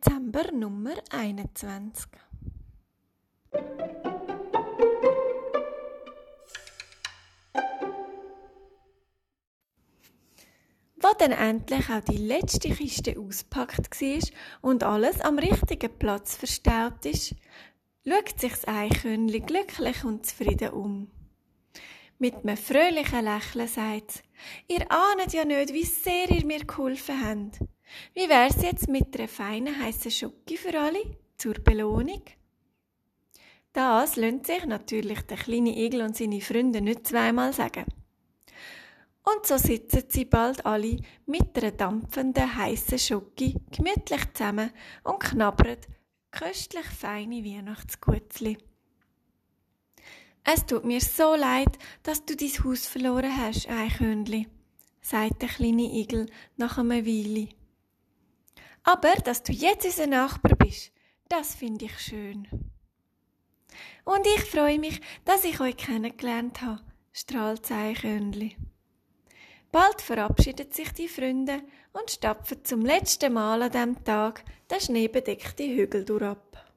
Dezember Nummer 21. Wo dann endlich auch die letzte Kiste auspackt war und alles am richtigen Platz verstaut ist, schaut sich das Eichhörnchen glücklich und zufrieden um. Mit einem fröhlichen Lächeln sagt es, ihr ahnet ja nicht, wie sehr ihr mir geholfen habt. Wie wär's jetzt mit einer feinen heißen Schoki für alle zur Belohnung? Das lönt sich natürlich der kleine Igel und seine Freunde nicht zweimal sagen. Und so sitzen sie bald alle mit einer dampfenden heißen Schoki gemütlich zusammen und knabbern köstlich feine Weihnachtsgutzli. Es tut mir so leid, dass du dein Haus verloren hast, Eichhörnli, sagt der kleine Igel nach einer Weile. Aber dass du jetzt unser Nachbar bist, das finde ich schön. Und ich freue mich, dass ich euch kennengelernt habe, strahlt Eichhörnli. Bald verabschieden sich die Freunde und stapfen zum letzten Mal an diesem Tag den schneebedeckten Hügel durchab.